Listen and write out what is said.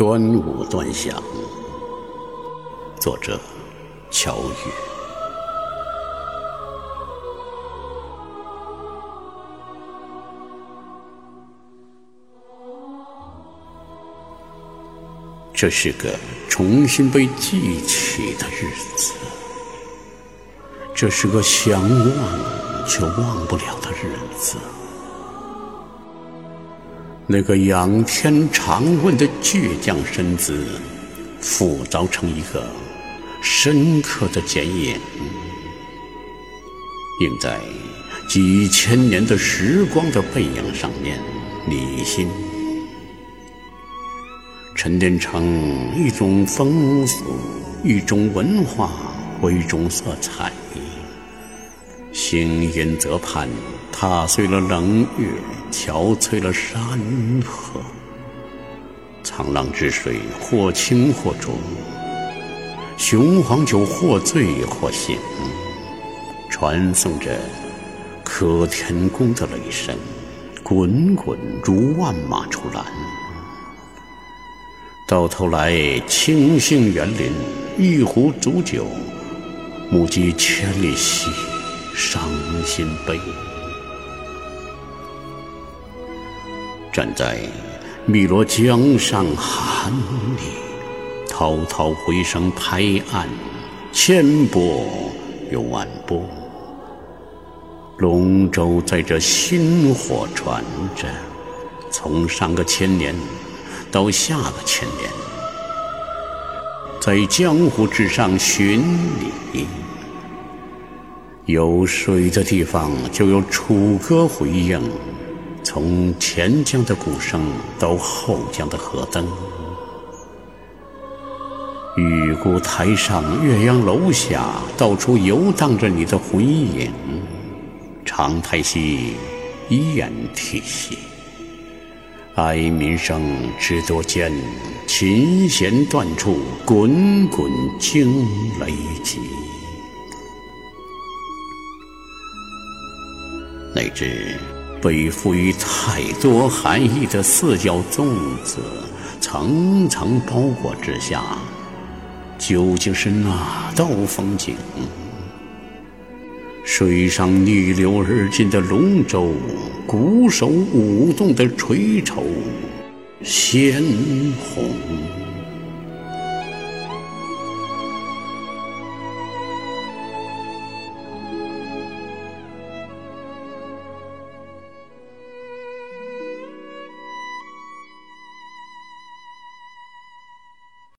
端午端详，作者乔羽。这是个重新被记起的日子，这是个想忘却忘不了的日子。那个仰天长问的倔强身子，浮躁成一个深刻的剪影，映在几千年的时光的背影上面，你心沉淀成一种风俗，一种文化，或一种色彩。星云泽畔，踏碎了冷月，憔悴了山河。沧浪之水，或清或浊；雄黄酒，或醉或醒。传送着可天宫的雷声，滚滚如万马出栏。到头来，清杏园林，一壶浊酒，目击千里喜。伤心悲，站在汨罗江上寒里，滔滔回声拍岸，千波又万波。龙舟载着薪火传着，从上个千年到下个千年，在江湖之上寻你。有水的地方就有楚歌回应，从前江的鼓声到后江的河灯。玉姑台上，岳阳楼下，到处游荡着你的魂影。长台戏，雁啼兮，哀民声知多艰，琴弦断处，滚滚惊雷急。那只被赋予太多含义的四角粽子，层层包裹之下，究竟是哪道风景？水上逆流而进的龙舟，鼓手舞动的垂绸，鲜红。